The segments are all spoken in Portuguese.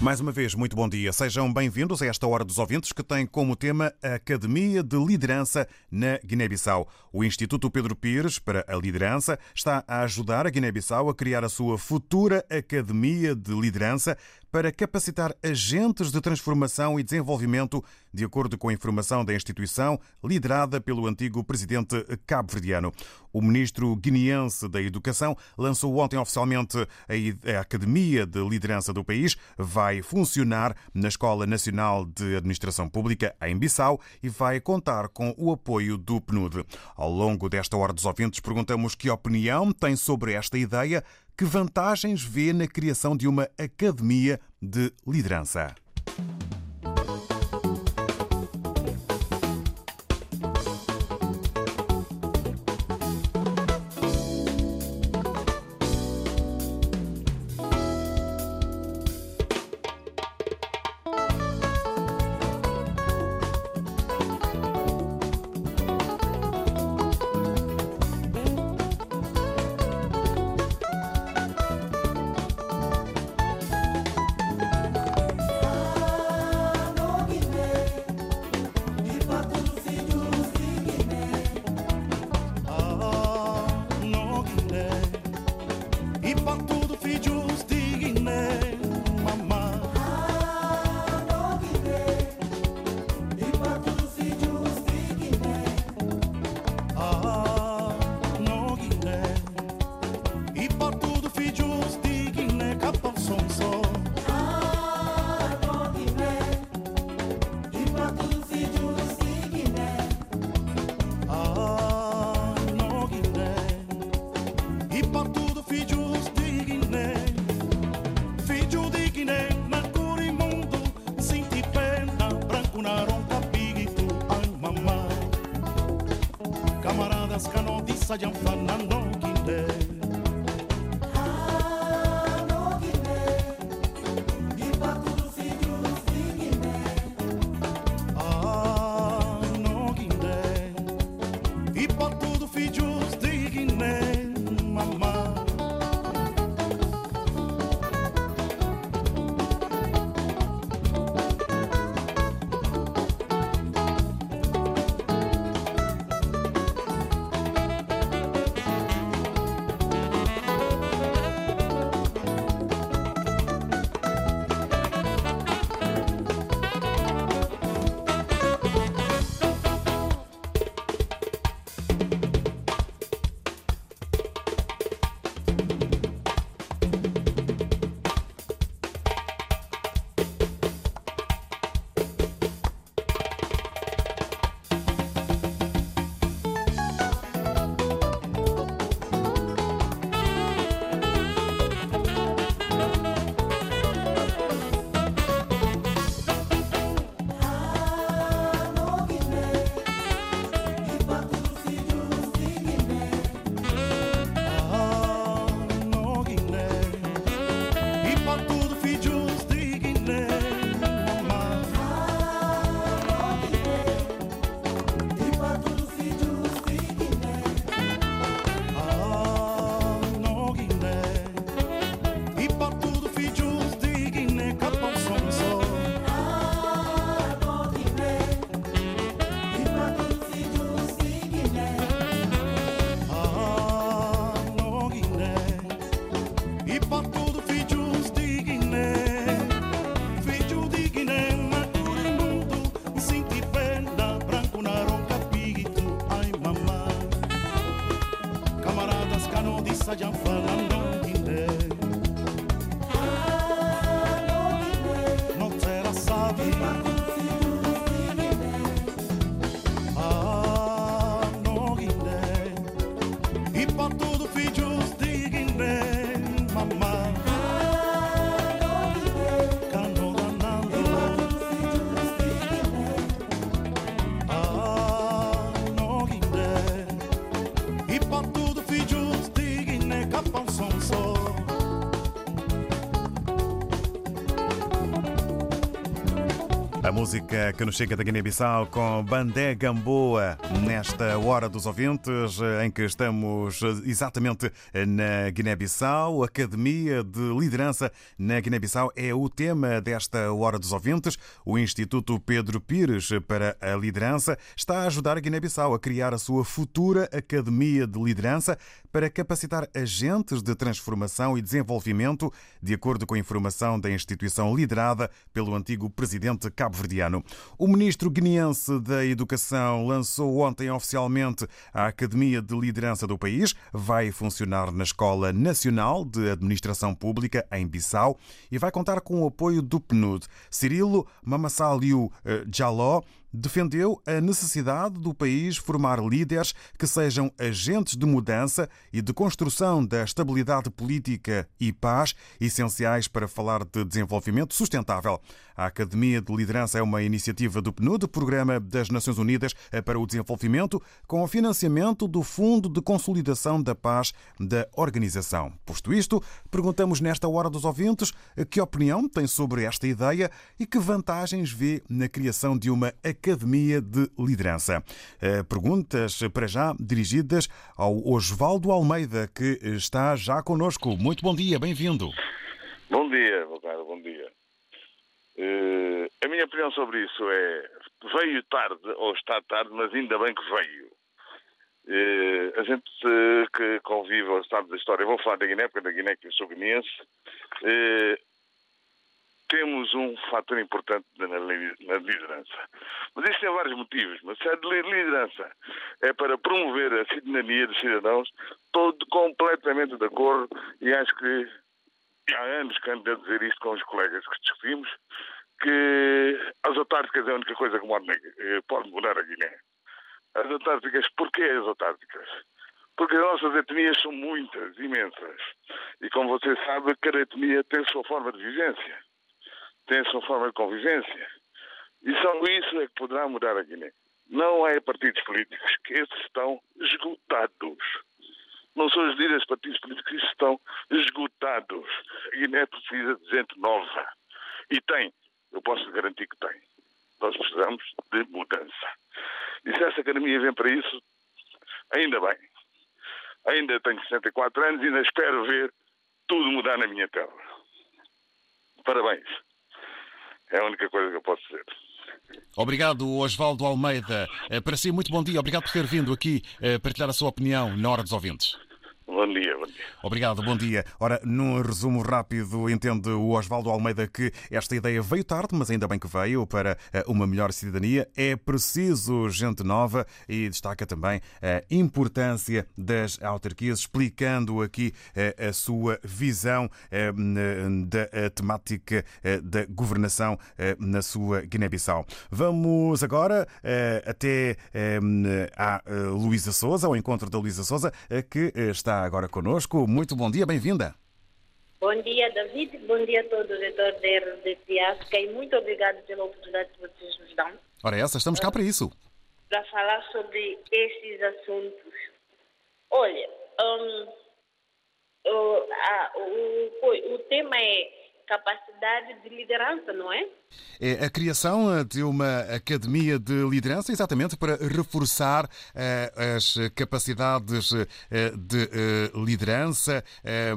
Mais uma vez, muito bom dia. Sejam bem-vindos a esta Hora dos Ouvintes que tem como tema a Academia de Liderança na Guiné-Bissau. O Instituto Pedro Pires para a Liderança está a ajudar a Guiné-Bissau a criar a sua futura Academia de Liderança para capacitar agentes de transformação e desenvolvimento, de acordo com a informação da instituição liderada pelo antigo presidente cabo-verdiano. O ministro guineense da Educação lançou ontem oficialmente a Academia de Liderança do país. Vai funcionar na Escola Nacional de Administração Pública, em Bissau, e vai contar com o apoio do PNUD. Ao longo desta hora dos ouvintes, perguntamos que opinião tem sobre esta ideia que vantagens vê na criação de uma academia de liderança? Música que nos chega da Guiné-Bissau com Bandé Gamboa, nesta hora dos ouvintes, em que estamos exatamente na Guiné-Bissau. Academia de Liderança na Guiné-Bissau é o tema desta hora dos ouvintes. O Instituto Pedro Pires para a Liderança está a ajudar a Guiné-Bissau a criar a sua futura Academia de Liderança para capacitar agentes de transformação e desenvolvimento, de acordo com a informação da instituição liderada pelo antigo presidente cabo-verdiano. O ministro guineense da Educação lançou ontem oficialmente a Academia de Liderança do país. Vai funcionar na Escola Nacional de Administração Pública, em Bissau, e vai contar com o apoio do PNUD. Cirilo Mamassaliu Jaló defendeu a necessidade do país formar líderes que sejam agentes de mudança e de construção da estabilidade política e paz, essenciais para falar de desenvolvimento sustentável. A Academia de Liderança é uma iniciativa do PNUD, Programa das Nações Unidas para o Desenvolvimento, com o financiamento do Fundo de Consolidação da Paz da organização. Posto isto, perguntamos nesta hora dos ouvintes que opinião tem sobre esta ideia e que vantagens vê na criação de uma Academia de Liderança. Perguntas para já dirigidas ao Osvaldo Almeida, que está já conosco. Muito bom dia, bem-vindo. Bom dia, bom dia. Uh, a minha opinião sobre isso é veio tarde, ou está tarde, mas ainda bem que veio. Uh, a gente uh, que convive ao estado da história, vou falar da Guiné, porque da Guiné que eu sou guineense, temos um fator importante na, liderança. Mas isso tem vários motivos, mas se de liderança é para promover a cidadania dos cidadãos, estou completamente de acordo e acho que há anos que ando a dizer isto com os colegas que discutimos, que as autárquicas é a única coisa que pode mudar a Guiné. As autárquicas, porquê as autárquicas? Porque as nossas etnias são muitas, imensas. E como você sabe, cada etnia tem a sua forma de vivência, tem a sua forma de convivência. E só isso é que poderá mudar a Guiné. Não é partidos políticos, que esses estão esgotados não são os líderes partidos políticos que estão esgotados. A Guiné precisa de gente nova. E tem. Eu posso garantir que tem. Nós precisamos de mudança. E se essa academia vem para isso, ainda bem. Ainda tenho 64 anos e ainda espero ver tudo mudar na minha terra. Parabéns. É a única coisa que eu posso dizer. Obrigado, Osvaldo Almeida. Eh, para si, muito bom dia. Obrigado por ter vindo aqui eh, partilhar a sua opinião na hora dos ouvintes. Bom dia, bom dia. Obrigado, bom dia. Ora, num resumo rápido, entende o Osvaldo Almeida que esta ideia veio tarde, mas ainda bem que veio para eh, uma melhor cidadania. É preciso gente nova e destaca também a importância das autarquias, explicando aqui eh, a sua visão eh, da temática da governação na sua Guiné-Bissau. Vamos agora até a Luísa Souza, ao encontro da Luísa Souza, que está agora conosco. Muito bom dia, bem-vinda. Bom dia, David. Bom dia a todos os leitores da RDP África e muito obrigado pela oportunidade que vocês nos dão. Ora, essa, estamos cá para isso. Para falar sobre estes assuntos. Olha, um, o, a, o, o tema é capacidade de liderança, não é? É a criação de uma academia de liderança, exatamente para reforçar uh, as capacidades uh, de liderança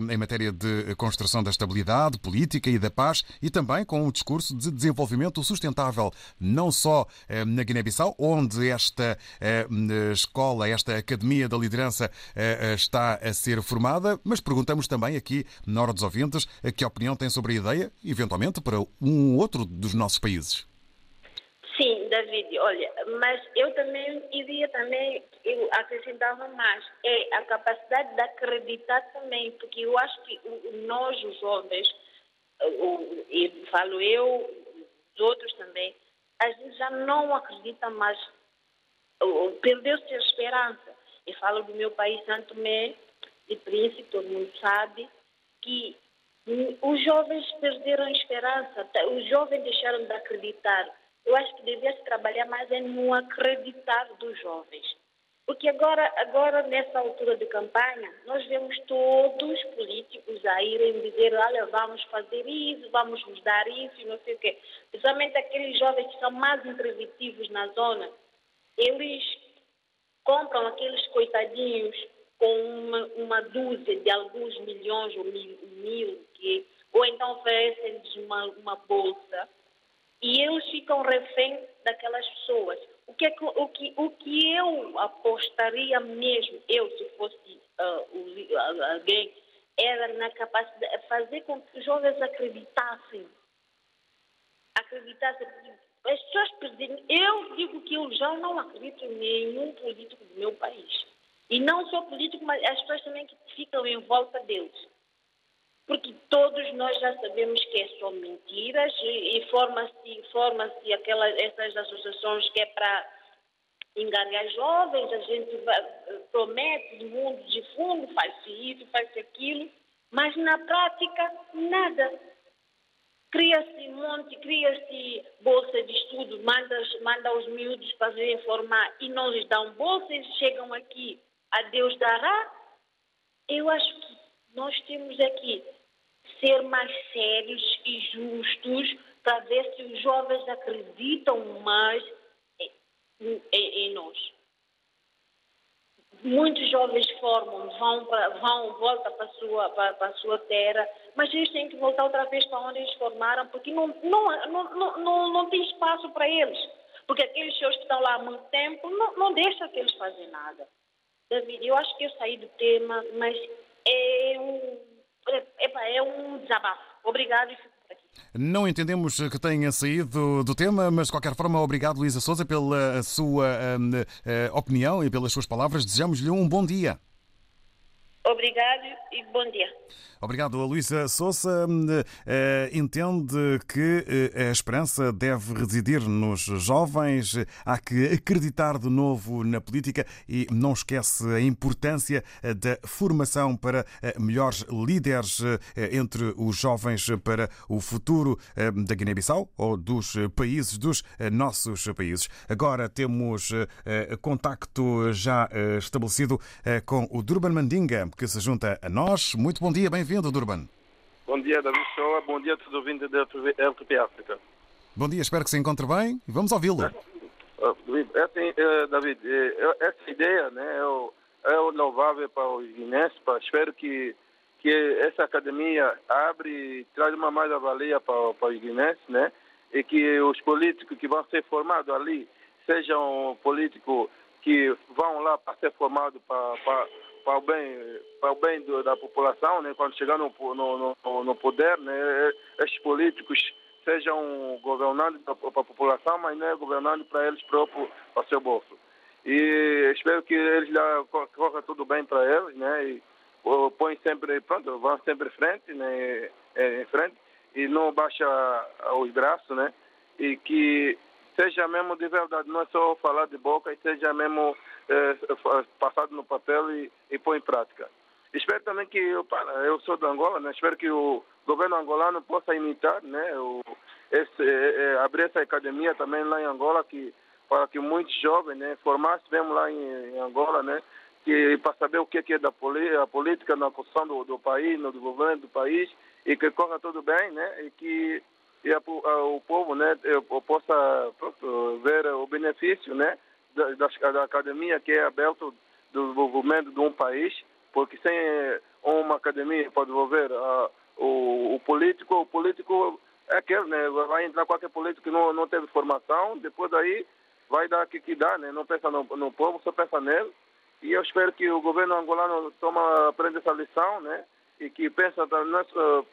em matéria de construção da estabilidade política e da paz e também com o discurso de desenvolvimento sustentável, não só na Guiné-Bissau, onde esta escola, esta academia da liderança está a ser formada, mas perguntamos também aqui, na hora dos ouvintes, que opinião tem sobre a ideia, eventualmente, para um outro dos nossos países. Sim, David, olha, mas eu também iria também, eu acrescentava mais, é a capacidade de acreditar também, porque eu acho que nós, os jovens, e falo eu, os outros também, a gente já não acredita mais, perdeu-se a esperança. Eu falo do meu país, Santo Tomé e Príncipe, todo mundo sabe, que os jovens perderam a esperança, tá, os jovens deixaram de acreditar. Eu acho que devia se trabalhar mais é no acreditar dos jovens. Porque agora, agora, nessa altura de campanha, nós vemos todos os políticos a irem dizer, olha, vamos fazer isso, vamos nos dar isso não sei o quê. Principalmente aqueles jovens que são mais intransitivos na zona, eles compram aqueles coitadinhos com uma, uma dúzia de alguns milhões ou mil, mil que, ou então oferecem-lhes uma, uma bolsa e eles ficam refém daquelas pessoas. O que, é que, o, que, o que eu apostaria mesmo, eu se fosse uh, alguém, era na capacidade de fazer com que os jovens acreditassem. Acreditassem. As pessoas perdem. Eu digo que eu já não acredito em nenhum político do meu país. E não só político, mas as pessoas também que ficam em volta deles porque todos nós já sabemos que só mentiras e, forma-se forma essas associações que é para enganar jovens, a gente vai, promete mundo de fundo, faz-se isso, faz-se aquilo, mas na prática nada. Cria-se monte, cria-se bolsa de estudo, manda, manda os miúdos para virem formar e não lhes dão bolsa, eles chegam aqui, a Deus dará. Eu acho que nós temos aqui ser mais sérios e justos para ver se os jovens acreditam mais em, em nós. Muitos jovens formam, vão, para, vão voltam para a, sua, para, para a sua terra, mas eles têm que voltar outra vez para onde eles formaram, porque não, não, não, não, não tem espaço para eles. Porque aqueles senhores que estão lá há muito tempo não, não deixam que eles fazem nada. David, eu acho que eu saí do tema, mas é um é, é um desabafo. Obrigado e fico por aqui. Não entendemos que tenha saído do tema, mas de qualquer forma, obrigado, Luísa Souza, pela sua um, eh, opinião e pelas suas palavras. Desejamos-lhe um bom dia. Obrigado e bom dia. Obrigado. Luísa Souça uh, entende que uh, a esperança deve residir nos jovens. Há que acreditar de novo na política e não esquece a importância eh, da formação para melhores líderes entre os jovens para o futuro da Guiné-Bissau ou dos países, dos nossos países. Agora temos contacto já estabelecido com o Durban Mandinga, que se junta a nós. Muito bom dia, bem-vindo, Durban. Bom dia, David Shoa. Bom dia a todos os ouvintes da LTP África. Bom dia, espero que se encontre bem. Vamos ouvi-lo. É assim, David, essa ideia né, é, é louvável para os guinenses. Espero que, que essa academia abre e traz uma mais-valia para, para os guinenses, né? E que os políticos que vão ser formados ali sejam políticos que vão lá para ser formados para, para para o bem, para o bem do, da população, né? quando chegar no, no, no, no poder, né? estes políticos sejam governantes para a população, mas não é governando para eles próprios, para seu bolso. E espero que eles lá corra tudo bem para eles, né? E põem sempre, pronto, vão sempre em frente, né? Em frente e não baixa os braços, né? E que seja mesmo de verdade, não é só falar de boca, e seja mesmo é, passado no papel e, e pôr em prática. Espero também que, eu sou de Angola, né? espero que o governo angolano possa imitar, né? O, esse, é, é, abrir essa academia também lá em Angola, que, para que muitos jovens né, formassem mesmo lá em, em Angola, né? Que, para saber o que é da a política na construção do, do país, no desenvolvimento do país, e que corra tudo bem, né? E que e a, a, o povo né, possa ver o benefício né, da, da, academia que é aberto do desenvolvimento de um país, porque sem uma academia para desenvolver uh, o, o, político, o político é aquele, né, vai entrar qualquer político que não, não teve formação, depois daí vai dar o que, que dá, né, não pensa no, no povo, só pensa nele. E eu espero que o governo angolano toma, aprenda essa lição, né, e que pensa não, uh,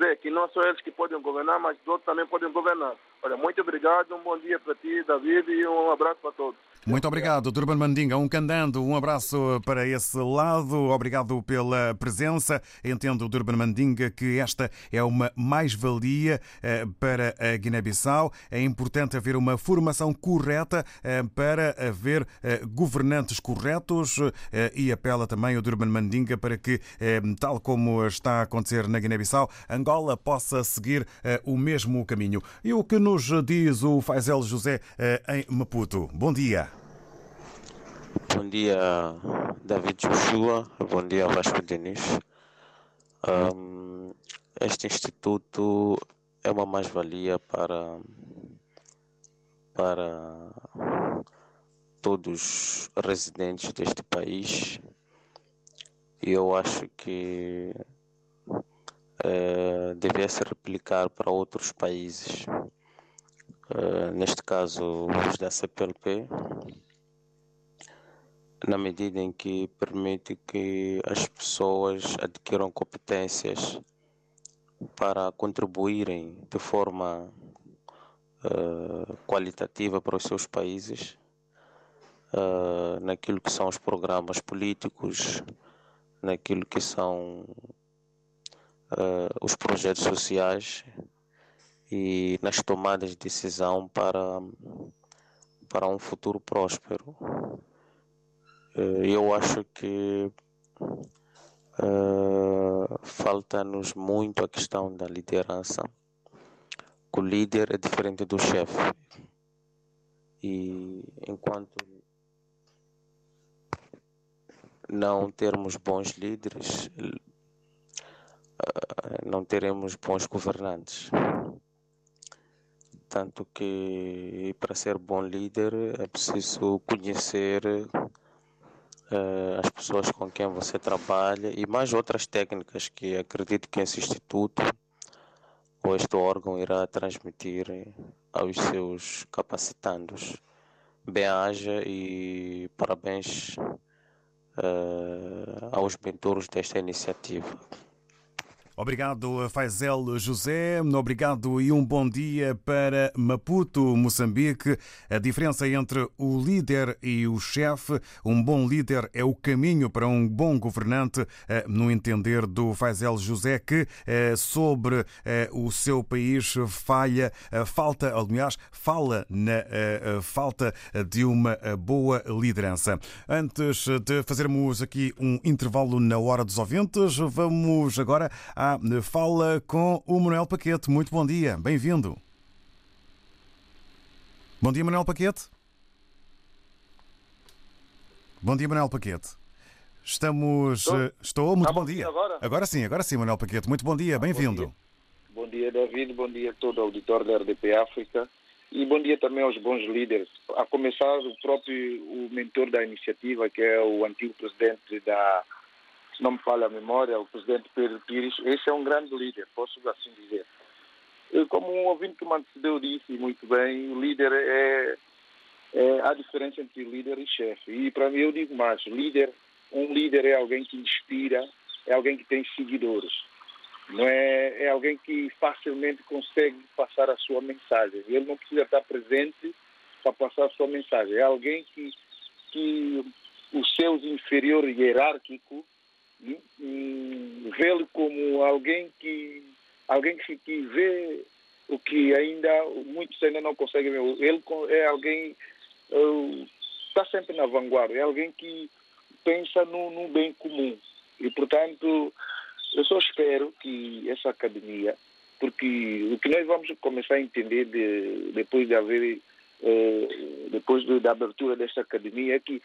dizer que não são eles que podem governar, mas outros também podem governar. Olha, muito obrigado, um bom dia para ti, David, e um abraço para todos. Muito obrigado, Durban Mandinga. Um candando, um abraço para esse lado. Obrigado pela presença. Entendo, Durban Mandinga, que esta é uma mais-valia eh, para a Guiné-Bissau. É importante haver uma formação correta eh, para haver eh, governantes corretos e apela também o Durban Mandinga para que, tal como está a acontecer na Guiné-Bissau, Angola possa seguir o mesmo caminho. E o que nos diz o Faisel José em Maputo? Bom dia. Bom dia, David Joshua. Bom dia, Vasco Denis. Um, este instituto é uma mais-valia para, para todos os residentes deste país e eu acho que uh, devia se replicar para outros países. Uh, neste caso, os da CPLP, na medida em que permite que as pessoas adquiram competências para contribuírem de forma uh, qualitativa para os seus países uh, naquilo que são os programas políticos, naquilo que são uh, os projetos sociais e nas tomadas de decisão para, para um futuro próspero. Uh, eu acho que falta-nos muito a questão da liderança. O líder é diferente do chefe. E enquanto não termos bons líderes, eh, não teremos bons governantes. Tanto que para ser bom líder é preciso conhecer uh, as pessoas com quem você trabalha e mais outras técnicas que acredito que esse instituto ou este órgão irá transmitir aos seus capacitandos. Bem-haja e parabéns uh, aos mentores desta iniciativa. Obrigado, Faisel José. Obrigado e um bom dia para Maputo, Moçambique. A diferença entre o líder e o chefe. Um bom líder é o caminho para um bom governante, eh, no entender do Faisel José, que eh, sobre eh, o seu país falha, falta, aliás, fala na falta de uma boa liderança. Antes de fazermos aqui um intervalo na hora dos ouvintes, vamos agora à fala com o Manuel Paquete. Muito bom dia, bem-vindo. Bom dia, Manuel Paquete. Bom dia, Manuel Paquete. Estamos. Estou, eh, Estou muito bom dia. Agora? agora sim, agora sim, Manuel Paquete. Muito bom dia, bem-vindo. Bom, bom dia, David. Bom dia a todo o auditório da RDP África. E bom dia também aos bons líderes. A começar o próprio o mentor da iniciativa, que é o antigo presidente da se não me falha a memória, o presidente Pedro Pires, esse é um grande líder, posso assim dizer. Como um ouvinte que me antecedeu disse muito bem, o líder é, é a diferença entre líder e chefe. E para mim eu digo mais, líder, um líder é alguém que inspira, é alguém que tem seguidores. Não é, é alguém que facilmente consegue passar a sua mensagem. Ele não precisa estar presente para passar a sua mensagem. É alguém que, que os seus inferiores hierárquicos vê-lo como alguém que alguém que, que vê o que ainda muitos ainda não conseguem ver. Ele é alguém está sempre na vanguarda, é alguém que pensa no, no, bem comum. E, portanto, eu só espero que essa academia, porque o que nós vamos começar a entender de, depois de haver, uh, depois de, da abertura desta academia, é que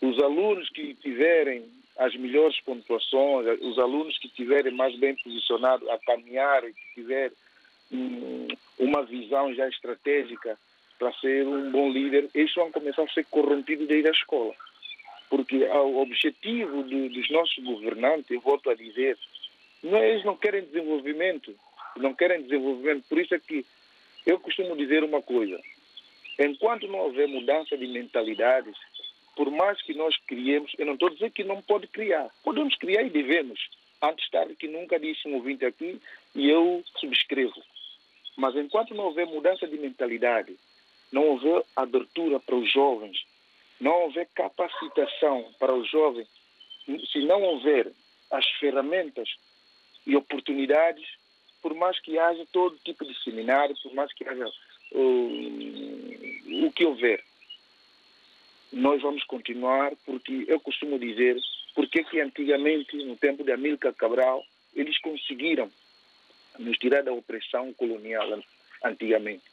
os alunos que tiverem as melhores pontuações, os alunos que estiverem mais bem posicionados a caminhar e que tiverem hum, uma visão já estratégica para ser um bom líder, eles vão começar a ser corrompidos desde a escola. Porque o objetivo do, dos nossos governantes, eu volto a dizer, não, é, eles não querem desenvolvimento, não querem desenvolvimento. Por isso é que eu costumo dizer uma coisa, enquanto não houver mudança de mentalidades, por mais que nós criemos, eu não estou a dizer que não pode criar. Podemos criar e devemos. Antes tarde que nunca disse um ouvinte aqui e eu subscrevo. Mas enquanto não houver mudança de mentalidade, não houver abertura para os jovens, não houver capacitação para os jovens, se não houver as ferramentas e oportunidades, por mais que haja todo tipo de seminário, por mais que haja uh, o que houver, nós vamos continuar, porque eu costumo dizer, porque que antigamente, no tempo de Amílcar Cabral, eles conseguiram nos tirar da opressão colonial antigamente.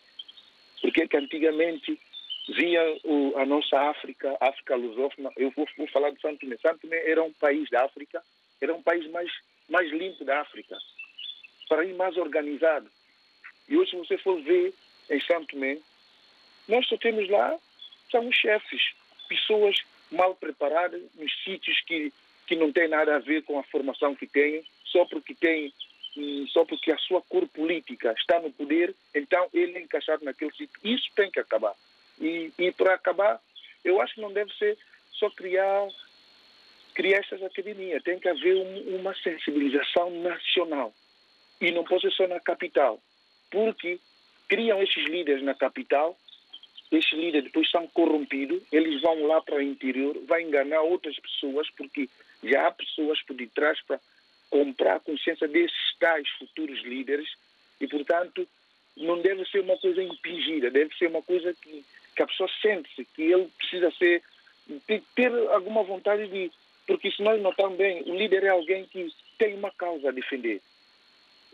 Porque que antigamente via o, a nossa África, África lusófona, eu vou, vou falar de Santo Tomé. Santo Tomé era um país da África, era um país mais, mais limpo da África, para ir mais organizado. E hoje, se você for ver em Santo Tomé, nós só temos lá, são os chefes, pessoas mal preparadas, nos sítios que, que não têm nada a ver com a formação que têm, só porque têm só porque a sua cor política está no poder, então ele é encaixado naquele sítio. Isso tem que acabar. E, e para acabar, eu acho que não deve ser só criar, criar essas academias. Tem que haver um, uma sensibilização nacional. E não pode ser só na capital. Porque criam esses líderes na capital, esses líderes depois são corrompidos, eles vão lá para o interior, vão enganar outras pessoas, porque já há pessoas por detrás para comprar a consciência desses tais futuros líderes e, portanto, não deve ser uma coisa impingida, deve ser uma coisa que, que a pessoa sente-se, que ele precisa ser, ter alguma vontade de. Porque se nós notarmos bem, o líder é alguém que tem uma causa a defender.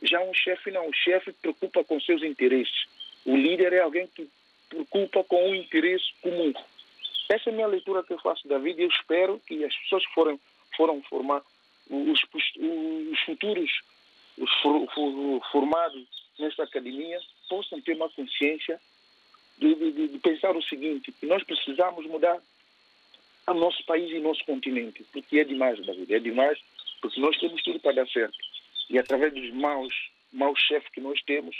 Já um chefe não, o chefe preocupa com seus interesses. O líder é alguém que preocupa com o interesse comum. Essa é a minha leitura que eu faço da vida e eu espero que as pessoas que foram, foram formar, os, os futuros os for, formados nesta academia possam ter uma consciência de, de, de, pensar o seguinte, que nós precisamos mudar o nosso país e o nosso continente, porque é demais, David, é demais, porque nós temos tudo para dar certo. E através dos maus, maus chefes que nós temos,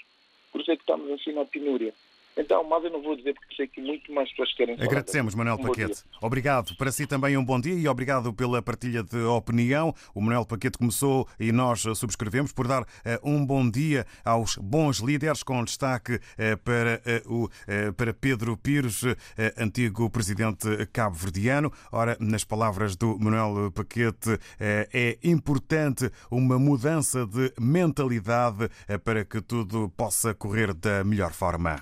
por isso é que estamos assim na penúria. Então, mas eu não vou dizer porque sei que muito mais pessoas querem falar. Agradecemos, Manuel um Paquete. Obrigado. Para si também um bom dia e obrigado pela partilha de opinião. O Manuel Paquete começou e nós subscrevemos por dar uh, um bom dia aos bons líderes, com destaque uh, para, uh, o, para Pedro Pires, antigo presidente cabo-verdiano. Ora, nas palavras do Manuel Paquete, é importante uma mudança de mentalidade para que tudo possa correr da melhor forma.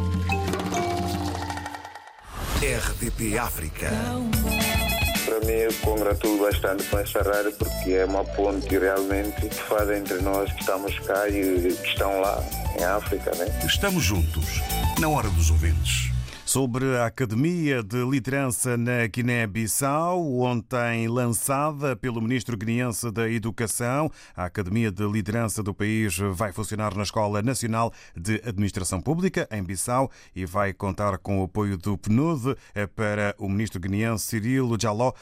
RDP África. Para mim, eu congratulo bastante com essa rádio porque é uma ponte realmente que faz entre nós que estamos cá e que estão lá em África. Né? Estamos juntos, na hora dos ouvintes sobre a Academia de Liderança na Guiné-Bissau, ontem lançada pelo ministro guineense da Educação. A Academia de Liderança do país vai funcionar na Escola Nacional de Administração Pública, em Bissau, e vai contar com o apoio do PNUD para o ministro guineense Cirilo Jaló.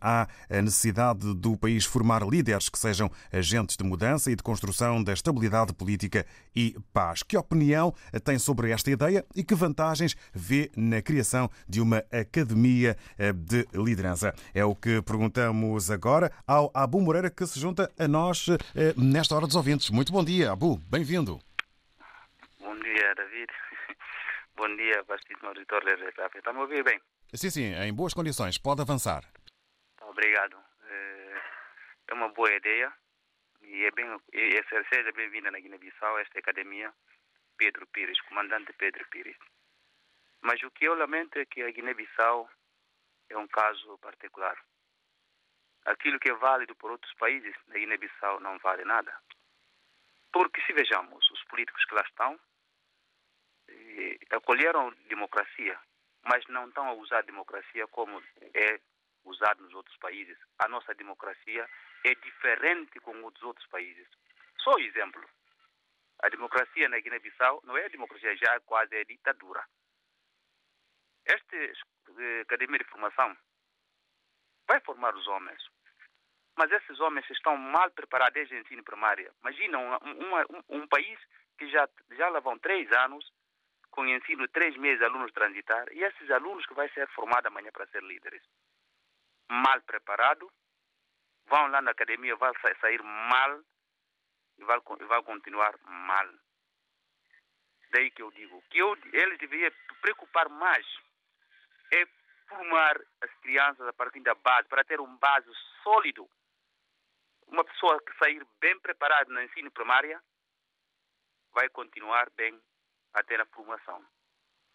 Há a necessidade do país formar líderes que sejam agentes de mudança e de construção da estabilidade política e paz. Que opinião tem sobre esta ideia e que vantagens vê na criação de uma academia eh, de liderança? É o que perguntamos agora ao Abu Moreira, que se junta a nós eh, nesta hora dos ouvintes. Muito bom dia, Abu, bem-vindo. Bom dia, David. Bom dia, vastíssimo auditório da RTP. Está-me a ouvir bem? Sim, sim, em boas condições. Pode avançar. Obrigado. Eh, é uma boa ideia e é bem, e seja bem-vinda na Guiné-Bissau, esta academia, Pedro Pires, comandante Pedro Pires. Mas o que eu lamento é que a Guiné-Bissau é um caso particular. Aquilo que é válido por outros países, na Guiné-Bissau não vale nada. Porque se vejamos, os políticos que lá estão eh, acolheram democracia, mas não estão a usar a democracia como é usado nos outros países. A nossa democracia é diferente com os outros países. Só exemplo. A democracia na Guiné-Bissau não é democracia, já quase é ditadura. Esta eh, academia de formação vai formar os homens. Mas esses homens estão mal preparados desde o ensino primário. Imagina um, um, um, país que já, já vão três anos com ensino três meses alunos transitar e esses alunos que vai ser formados amanhã para ser líderes. Mal preparado, vão lá na academia, vão sair mal e vão, vão continuar mal. Daí que eu digo que eu, eles deveriam preocupar mais é formar as crianças a partir da base, para ter um base sólido. Uma pessoa que sair bem preparada no ensino primário vai continuar bem até na formação.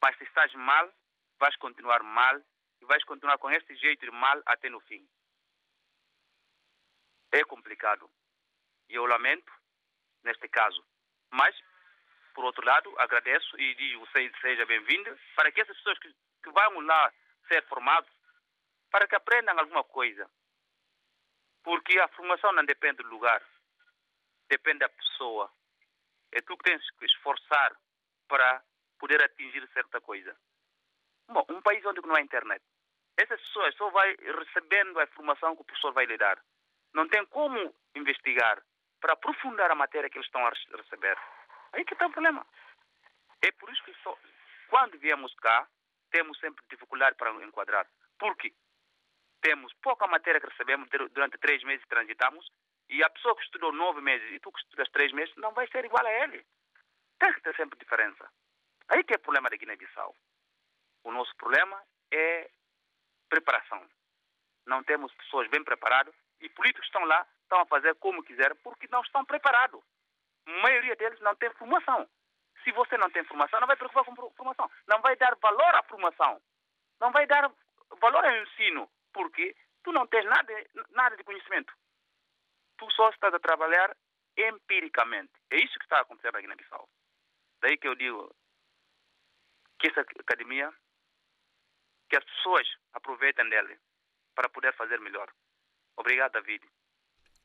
Mas se estás mal, vais continuar mal e vais continuar com este jeito de mal até no fim. É complicado. E eu lamento neste caso. Mas, por outro lado, agradeço e digo seja bem-vindo para que essas pessoas que, que vão lá ser formados, para que aprendam alguma coisa. Porque a formação não depende do lugar, depende da pessoa. É tu que tens que esforçar para poder atingir certa coisa. Bom, um país onde não há internet, essas pessoas só vai recebendo a informação que o professor vai lhe dar. Não tem como investigar para aprofundar a matéria que eles estão a receber. Aí que está o problema. É por isso que só, quando viemos cá, temos sempre dificuldade para enquadrar. Por quê? Temos pouca matéria que recebemos durante três meses transitamos e a pessoa que estudou nove meses e tu que estudas três meses não vai ser igual a ele. Tem que ter sempre diferença. Aí que é o problema da Guiné-Bissau. O nosso problema é preparação. Não temos pessoas bem preparadas e políticos estão lá, estão a fazer como quiserem porque não estão preparados. A maioria deles não tem formação. Se você não tem formação, não vai preocupar com formação. Não vai dar valor à formação. Não vai dar valor ao ensino. Porque tu não tens nada, nada de conhecimento. Tu só estás a trabalhar empiricamente. É isso que está a acontecer na Guiné-Bissau. Daí que eu digo que essa academia, que as pessoas aproveitem dele para poder fazer melhor. Obrigado, David.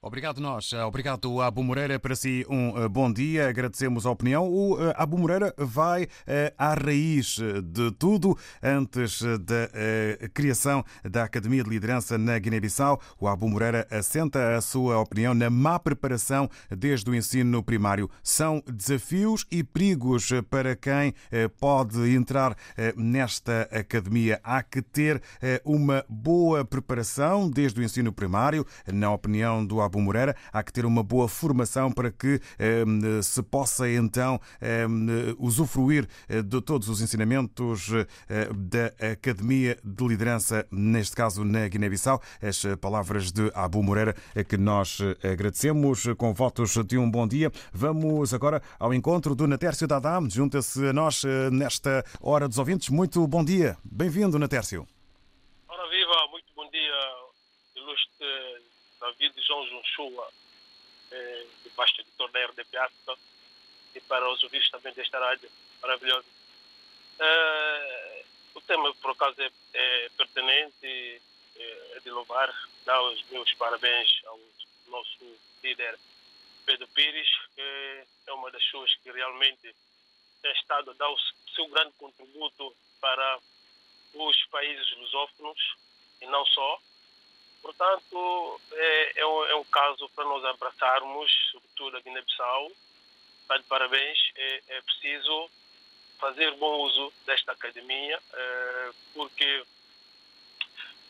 Obrigado nós. Obrigado, Abu Moreira. Para si, um eh, bom dia. Agradecemos a opinião. O eh, Abu Moreira vai eh, à raiz de tudo. Antes da criação da Academia de Liderança na Guiné-Bissau, o Abu Moreira assenta a sua opinião na má preparação desde o ensino primário. São desafios e perigos para quem pode entrar nesta academia. Há que ter uma boa preparação desde o ensino primário, na opinião do Abu Moreira, há que ter uma boa formação para que ehm, se possa então ehm, usufruir eh, de todos os ensinamentos eh, da Academia de Liderança, neste caso na Guiné-Bissau. As palavras de Abu Moreira eh, que nós agradecemos com votos de um bom dia. Vamos agora ao encontro do Natércio Dadam. Junta-se a nós nesta hora dos ouvintes. Muito bom dia. Bem-vindo, Natércio. Ora viva, muito bom dia, ilustre David João Junchua, eh, debaixo editor da RDP África, e para os ouvintes também desta rádio maravilhosa. Eh, o tema, por acaso, é, é pertinente, é de louvar, dar os meus parabéns ao nosso líder Pedro Pires, que é uma das pessoas que realmente tem estado a dar o seu grande contributo para os países lusófonos e não só, Portanto, é, é, um, é um caso para nós abraçarmos, sobretudo a Guiné-Bissau. Está de parabéns. É, é, preciso fazer bom uso desta academia, é, porque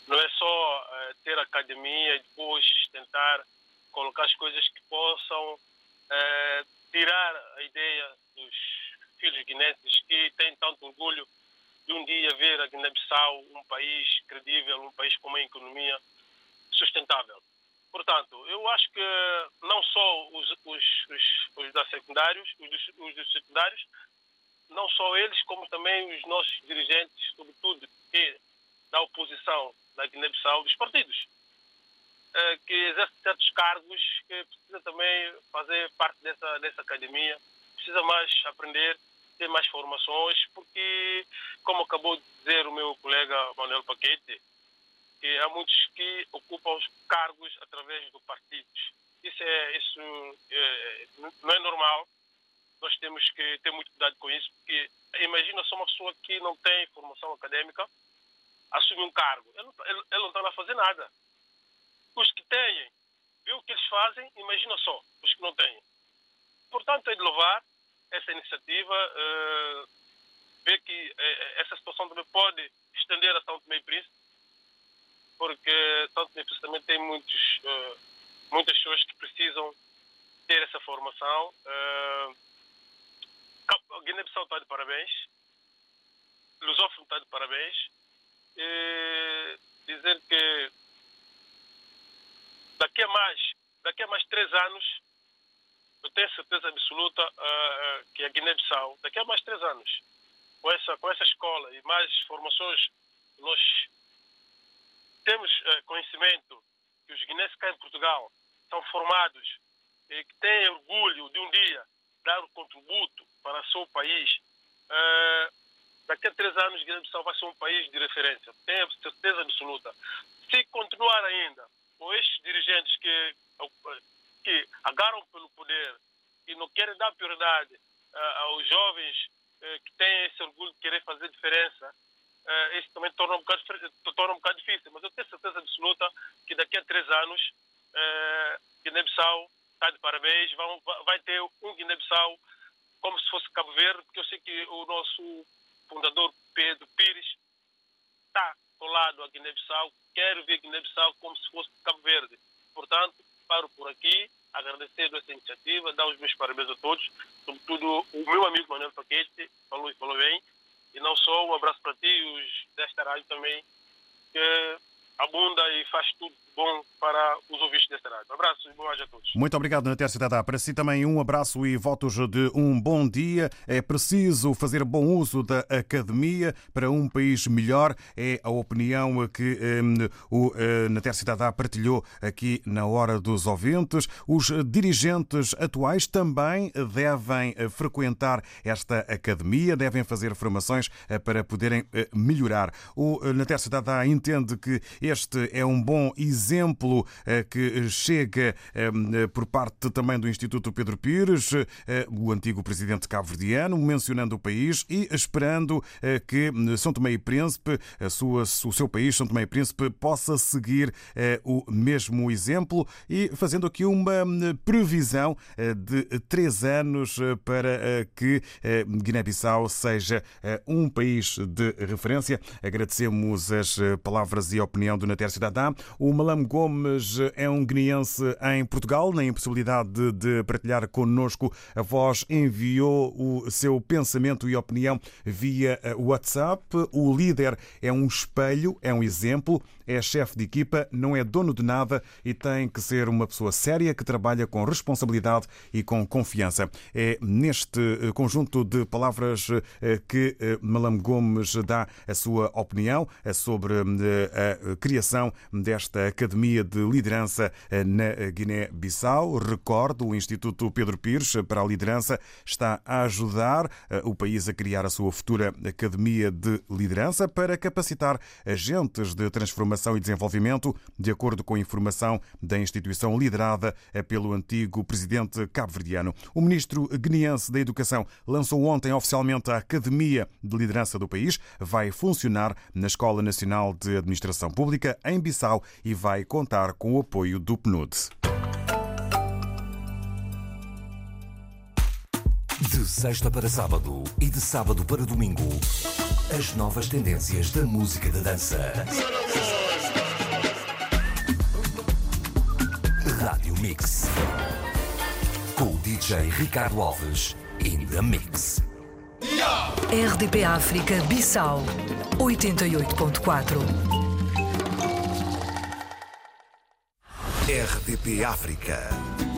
não é só é, ter academia e depois tentar colocar as coisas que possam é, tirar a ideia dos filhos guinenses que têm tanto orgulho de um dia ver a Guiné-Bissau um país credível, um país com uma economia sustentável. Portanto, eu acho que não só os, os, os, os da secundários, os dos, os dos secundários, não só eles, como também os nossos dirigentes, sobretudo que da oposição da Guiné-Bissau, dos partidos, eh, que exercem certos cargos, que precisa também fazer parte dessa, dessa academia, precisa mais aprender, ter mais formações, porque, como acabou de dizer o meu colega Manuel Paquete, que há muitos que ocupam os cargos através do partidos. Isso, é, isso é, não é normal. Nós temos que ter muito cuidado com isso, porque imagina só uma pessoa que não tem formação acadêmica assume um cargo. Ele, ele, não está lá a fazer nada. Os que têm, vê o que eles fazem, imagina só, os que não têm. Portanto, é de louvar essa iniciativa. Uh, vê que eh, essa situação também pode estender a São Tomé e Príncipe, porque Príncipe também tem muitos, uh, muitas pessoas que precisam ter essa formação. Uh, Guiné-Bissau está de parabéns, Lusófono está de parabéns. E dizer que daqui a mais, daqui a mais três anos, eu tenho certeza absoluta uh, que a Guiné-Bissau, daqui a mais três anos, com essa, com essa escola e mais formações, nós temos uh, conhecimento que os guineenses cá em Portugal são formados e que têm orgulho de um dia dar o contributo para o seu país. Uh, daqui a três anos, Guiné-Bissau vai ser um país de referência. Tenho certeza absoluta. Se continuar ainda com estes dirigentes que, que agarram pelo poder e não querem dar prioridade aos jovens que têm esse orgulho de querer fazer diferença, uh, isso também torna um, bocado, torna um bocado difícil. Mas eu tenho certeza absoluta que daqui a três anos, uh, Guiné-Bissau está de parabéns, vai, vai ter um Guiné-Bissau como se fosse Cabo Verde, porque eu sei que o nosso fundador Pedro Pires está colado a Guiné-Bissau, quero ver Guiné-Bissau como se fosse Cabo Verde. Portanto, paro por aqui, agradecer essa iniciativa, dar os meus parabéns a todos, sobretudo o meu amigo Manuel Paquete, falou e falou bem, e não só, um abraço para ti e os desta rádio também, que abunda e faz tudo bom para os ouvintes desta rádio. Um abraço e boa noite a todos. Muito obrigado, Natério Cidadá. Para si também um abraço e votos de um bom dia. É preciso fazer bom uso da academia para um país melhor. É a opinião que um, o uh, Natério Cidadá partilhou aqui na Hora dos Ouvintes. Os dirigentes atuais também devem eh, frequentar esta academia, devem fazer formações eh, para poderem melhorar. O Natério Cidadá entende que este é um bom exemplo eh, que chega eh, por parte também do Instituto Pedro Pires, eh, o antigo presidente cabo-verdiano, mencionando o país e esperando que São Tomé e Príncipe, sua, o seu país, São Tomé e Príncipe, possa seguir o mesmo exemplo e fazendo aqui uma previsão de três anos para que Guiné-Bissau seja um país de referência. Agradecemos as palavras e a do Nater Cidadã. O Malam Gomes é um guineense em Portugal, na impossibilidade de partilhar connosco a voz, enviou o seu pensamento e opinião via WhatsApp. O líder é um espelho, é um exemplo, é chefe de equipa, não é dono de nada e tem que ser uma pessoa séria que trabalha com responsabilidade e com confiança. É neste conjunto de palavras eh, que eh, Malam Gomes dá a sua opinião eh, sobre a criação desta Academia de Liderança na Guiné-Bissau. Recordo, o Instituto Pedro Pires para a Liderança está a ajudar o país a criar a sua futura Academia de Liderança para capacitar agentes de transformação Informação e Desenvolvimento, de acordo com a informação da instituição liderada pelo antigo presidente cabo-verdiano. O ministro guineense da Educação lançou ontem oficialmente a Academia de Liderança do país. Vai funcionar na Escola Nacional de Administração Pública, em Bissau, e vai contar com o apoio do PNUD. De sexta para sábado e de sábado para domingo, as novas tendências da música da dança. Rádio Mix. Com o DJ Ricardo Alves in the Mix. RDP África Bissau 88.4 RDP África.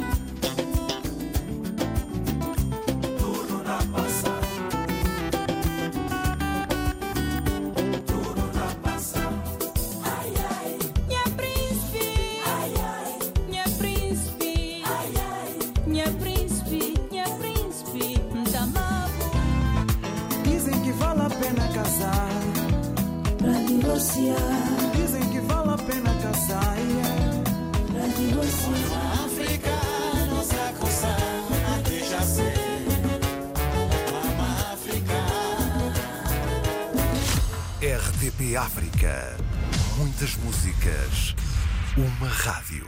Divorciar. Dizem que vale a pena casar yeah. pra divorciar. África nos acusa, deixa ser. Mama África. RDP África. Muitas músicas. Uma rádio.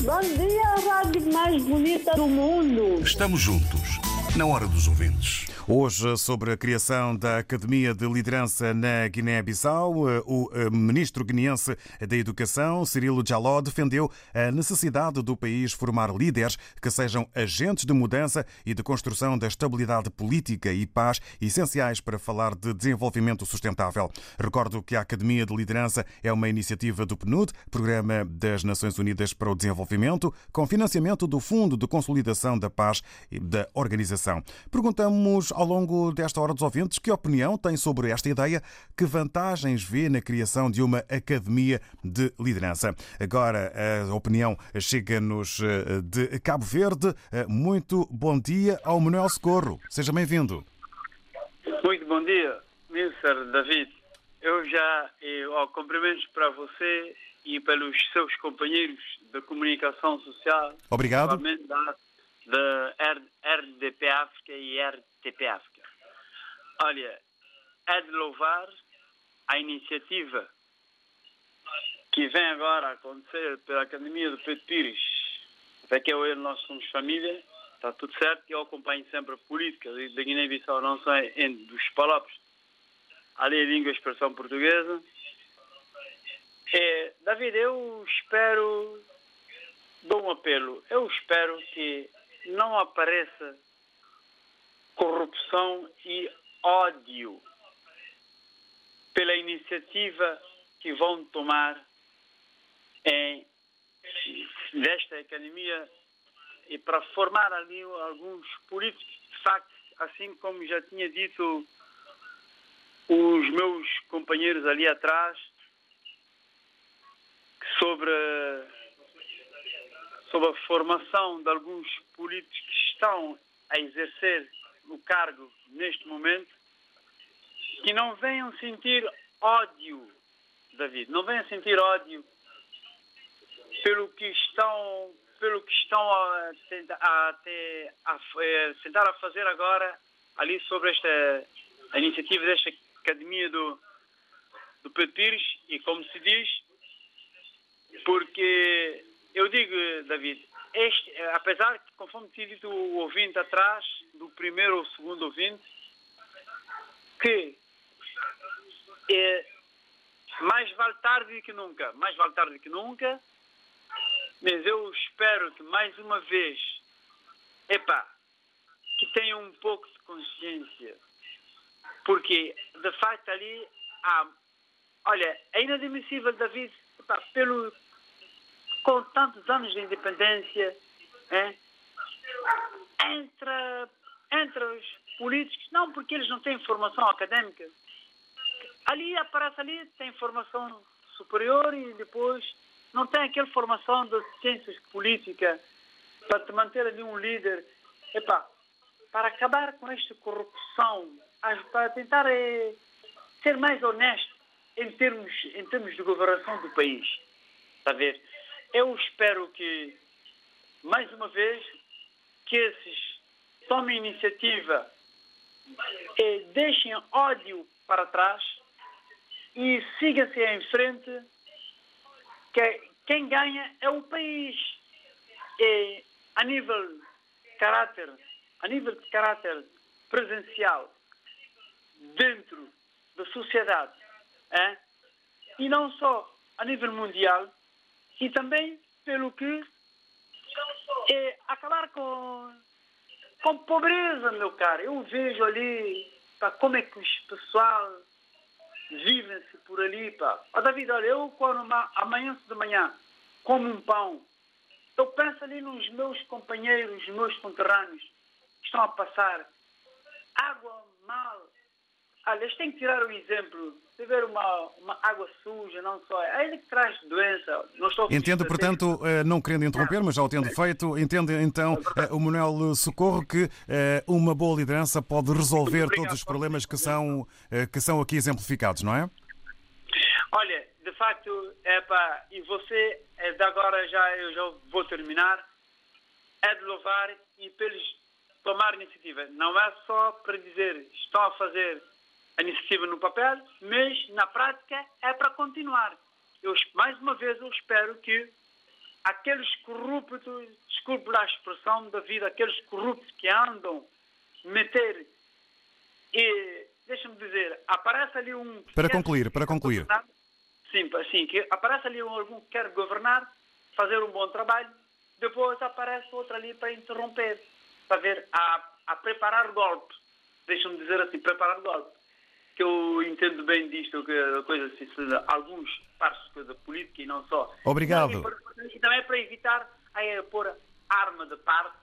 Bom dia, a rádio mais bonita do mundo. Estamos juntos, na hora dos ouvintes. Hoje, sobre a criação da Academia de Liderança na Guiné-Bissau, o ministro guineense da Educação, Cirilo Jaló, defendeu a necessidade do país formar líderes que sejam agentes de mudança e de construção da estabilidade política e paz, essenciais para falar de desenvolvimento sustentável. Recordo que a Academia de Liderança é uma iniciativa do PNUD, Programa das Nações Unidas para o Desenvolvimento, com financiamento do Fundo de Consolidação da Paz e da Organização. Perguntamos ao longo desta hora dos ouvintes que opinião tem sobre esta ideia, que vantagens vê na criação de uma academia de liderança. Agora a opinião chega-nos eh, de Cabo Verde. Eh, muito bom dia ao Manuel Socorro. Seja bem-vindo. Muito bom dia, Mr. David. Eu já eu, ó, cumprimentos para você e pelos seus companheiros da comunicação social. Obrigado. Da, da RDP África e RTP África. Olha, é de louvar a iniciativa que vem agora a acontecer pela Academia do Pedro Pires. Até que eu e ele, nós somos família, está tudo certo, eu acompanho sempre a política da Guiné-Bissau, não só entre dos palopes, ali a língua e a expressão portuguesa. É, David, eu espero, dou um apelo, eu espero que não apareça corrupção e ódio pela iniciativa que vão tomar em, desta academia e para formar ali alguns políticos, de facto, assim como já tinha dito os meus companheiros ali atrás, sobre, sobre a formação de alguns políticos que estão a exercer o cargo neste momento, que não venham sentir ódio, David, não venham sentir ódio pelo que estão pelo que estão a, a, a, a, tentar a fazer agora ali sobre esta a iniciativa desta academia do do Pedro Pires e como se diz porque eu digo David este, apesar que conforme tinha dito o ouvinte atrás do primeiro ou segundo ouvinte que é, mais vale tarde que nunca mais vale tarde que nunca mas eu espero que mais uma vez, epá, que tenham um pouco de consciência. Porque, de facto, ali há. Olha, é inadmissível, David, epá, pelo, com tantos anos de independência, é, entre, entre os políticos, não porque eles não têm formação académica. Ali aparece ali, tem formação superior e depois não tem aquela formação de ciências políticas para te manter ali um líder. Epá, para acabar com esta corrupção, para tentar é, ser mais honesto em termos, em termos de governação do país. Está a ver? Eu espero que, mais uma vez, que esses tomem iniciativa e deixem ódio para trás e sigam-se em frente que quem ganha é o país. E a nível caráter, a nível de caráter presencial, dentro da sociedade, e não só a nível mundial, e também pelo que é acabar com, com pobreza, meu caro. Eu vejo ali pá, como é que o pessoal vivem-se por ali, pá. Ó, David, olha, eu quando amanhã de manhã como um pão, eu penso ali nos meus companheiros, nos meus conterrâneos, que estão a passar água mal. Olha, eles têm que tirar o exemplo. Se ver uma, uma água suja, não só. É ele que traz doença. Não estou entendo, portanto, eh, não querendo interromper, mas já o tendo feito, entende então eh, o Manuel Socorro que eh, uma boa liderança pode resolver todos os problemas que são, que são aqui exemplificados, não é? Olha, de facto, é pá, e você, é, de agora já eu já vou terminar, é de louvar e para eles tomar iniciativa. Não é só para dizer estão a fazer a iniciativa no papel, mas na prática é para continuar. Eu, mais uma vez, eu espero que aqueles corruptos, desculpe lá a expressão da vida, aqueles corruptos que andam meter E, deixa-me dizer, aparece ali um... Para concluir, para concluir. Sim, assim, que aparece ali um, algum que quer governar, fazer um bom trabalho, depois aparece outro ali para interromper, para ver, a, a preparar golpe. Deixa-me dizer assim, preparar golpe. Que eu entendo bem disto, que a coisa se alguns partes coisa política e não só. Obrigado. E, para- e também para evitar aí, pôr arma de parte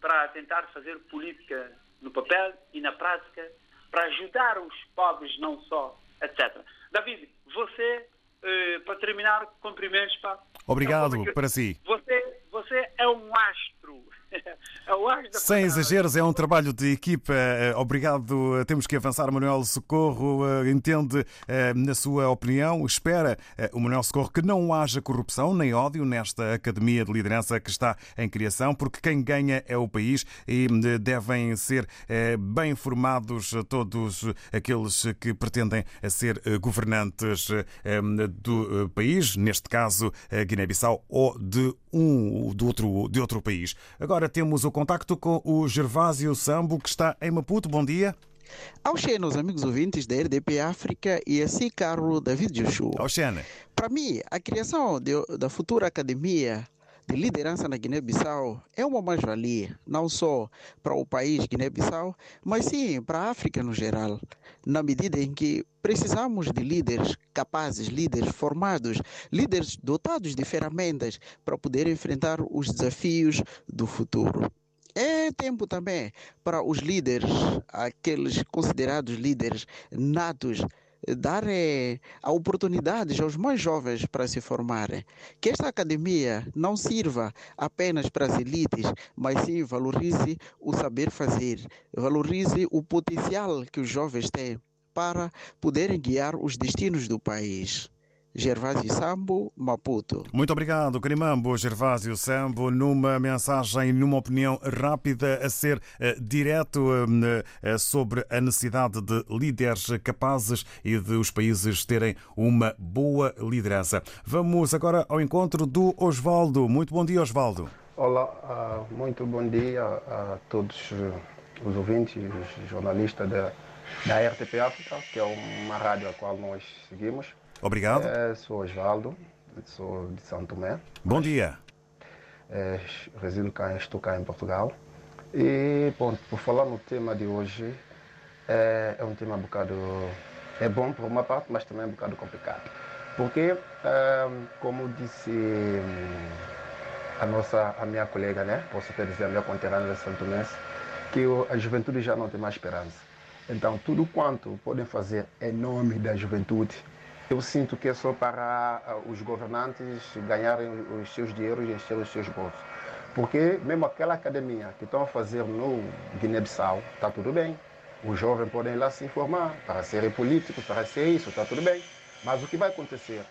para tentar fazer política no papel e na prática, para ajudar os pobres não só, etc. David, você, eh, para terminar, cumprimentos, pá. Obrigado para si. Você, você é um astro. é o astro Sem exageros, é um trabalho de equipa. Eh, Obrigado. Temos que avançar. Manuel Socorro eh, entende, eh, na sua opinião, espera eh, o Manuel Socorro que não haja corrupção nem ódio nesta academia de liderança que está em criação, porque quem ganha é o país e eh, devem ser eh, bem formados todos aqueles que pretendem ser eh, governantes eh, do eh, país, neste caso eh, Guiné-Bissau ou de um de outro, de outro país. Agora temos o contacto com o Gervásio Sambo, que está em Maputo. Bom dia. Auxene, amigos ouvintes da RDP África e assim, caro David Joshua. Auxene. Para mim, a criação de- da futura academia de liderança na Guiné-Bissau é uma mais-valia, não só para o país Guiné-Bissau, mas sim para a África no geral, na medida em que precisamos de líderes capazes, líderes formados, líderes dotados de ferramentas para poder enfrentar os desafios do futuro. É tempo também para os líderes, aqueles considerados líderes natos, dar eh, a oportunidades aos mais jovens para se formarem. Que esta academia não sirva apenas para as elites, mas sim valorize o saber fazer, valorize o potencial que os jovens têm para poderem guiar os destinos do país. Gervásio Sambo, Maputo. Muito obrigado, Carimambo Gervásio Sambo, numa mensagem, numa opinião rápida a ser eh, direto eh, sobre a necessidade de líderes capazes e de os países terem uma boa liderança. Vamos agora ao encontro do Osvaldo. Muito bom dia, Osvaldo. Olá, ah, muito bom dia a todos os ouvintes, os jornalistas da, da RTP África, que é uma rádio a qual nós seguimos. Obrigado. Eh, sou Osvaldo, sou de São Tomé. Bom dia. Eh, resido cá, estou cá em Portugal. E, bom, por falar no tema de hoje, é, é um tema um bocado. É bom por uma parte, mas também é um bocado complicado. Porque, eh, como disse a nossa, a minha colega, né? Posso até dizer a minha conterrânea de São Tomé, que a juventude já não tem mais esperança. Então, tudo quanto podem fazer em nome da juventude, eu sinto que é só para ah, os governantes ganharem os seus dinheiros e encher os seus bolsos. Porque mesmo aquela academia que estão a fazer no Guiné-Bissau, está tudo bem. Os jovens podem ir lá se informar para serem políticos, para ser isso, está tudo bem. Mas o que vai acontecer?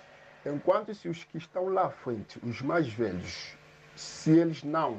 Enquanto se os que estão lá à frente, os mais velhos, se eles não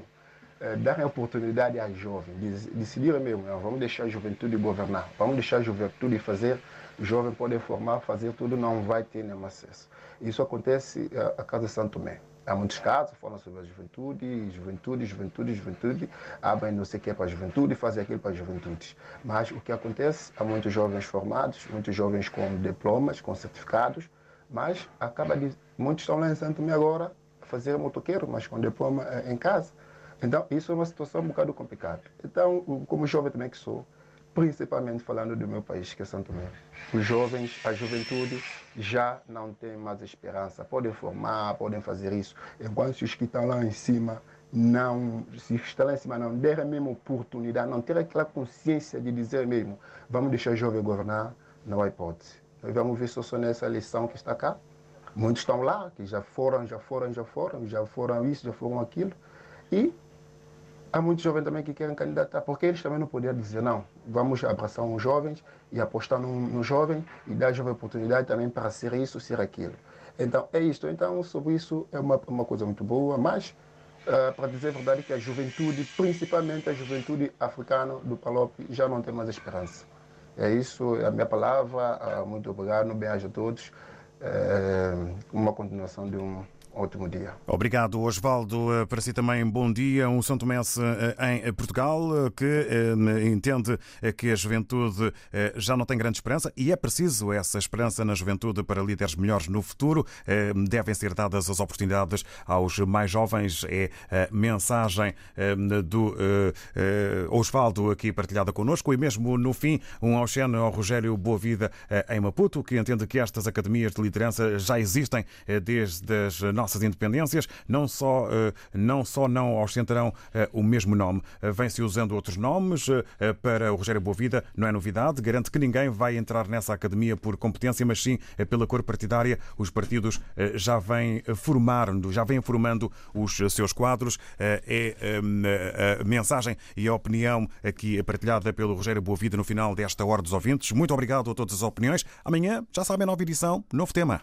eh, darem oportunidade às jovens, de- decidirem mesmo, vamos deixar a juventude governar, vamos deixar a juventude fazer, o jovem pode formar, fazer tudo, não vai ter nenhum acesso. Isso acontece eh, a casa Santo Tomé. Há muitos casos, falam sobre a juventude, juventude, juventude, juventude, abrem não sei o que para a juventude, fazem aquilo para a juventude. Mas o que acontece, há muitos jovens formados, muitos jovens com diplomas, com certificados, mas acaba de. Muitos estão lá em Santo Tomé agora a fazer motoqueiro, mas com diploma eh, em casa. Então, isso é uma situação um bocado complicada. Então, como jovem também que sou, principalmente falando do meu país, que é Santo Tomé, os jovens, a juventude já não tem mais esperança. Podem formar, podem fazer isso, enquanto os que estão lá em cima não, se estão lá em cima não derem mesmo oportunidade, não ter aquela consciência de dizer mesmo, vamos deixar jovem governar, não há hipótese. Nós vamos ver só, só nessa eleição que está cá. Muitos estão lá, que já foram, já foram, já foram, já foram isso, já foram aquilo. E há muitos jovens também que querem candidatar, porque eles também não poderiam dizer, não, vamos abraçar uns jovens e apostar no, no jovem e dar jovem oportunidade também para ser isso, ser aquilo. Então, é isto. Então, sobre isso, é uma, uma coisa muito boa, mas, ah, para dizer a verdade, que a juventude, principalmente a juventude africana do Palop, já não tem mais esperança. É isso, é a minha palavra. ah, muito obrigado, beijo a todos. É, uma continuação de um ótimo dia. Obrigado, Osvaldo. Eh, Para si também, bom dia. Um São Tomense eh, em Portugal que eh, entende que a juventude eh, já não tem grande esperança e é preciso essa esperança na juventude para líderes melhores no futuro. Eh, Devem ser dadas as oportunidades aos mais jovens. É a mensagem eh, do eh, eh, Osvaldo aqui partilhada connosco e mesmo no fim, um Oxeno ao Rogério Boavida eh, em Maputo, que entende que estas academias de liderança já existem eh, desde as nossas independências, não só eh, não, só não ostentarão eh, o mesmo nome, eh, vem-se usando outros nomes. Para o Rogério Boavida não é novidade, garante que ninguém vai entrar nessa academia por competência, mas sim pela cor partidária. Os partidos já vêm formando, já vêm formando os seus quadros. É eh, a mensagem e a opinião aqui partilhada pelo Rogério Boavida no final desta Hora dos Ouvintes. Muito obrigado a todas as opiniões. Amanhã, já sabem, nova edição, novo tema.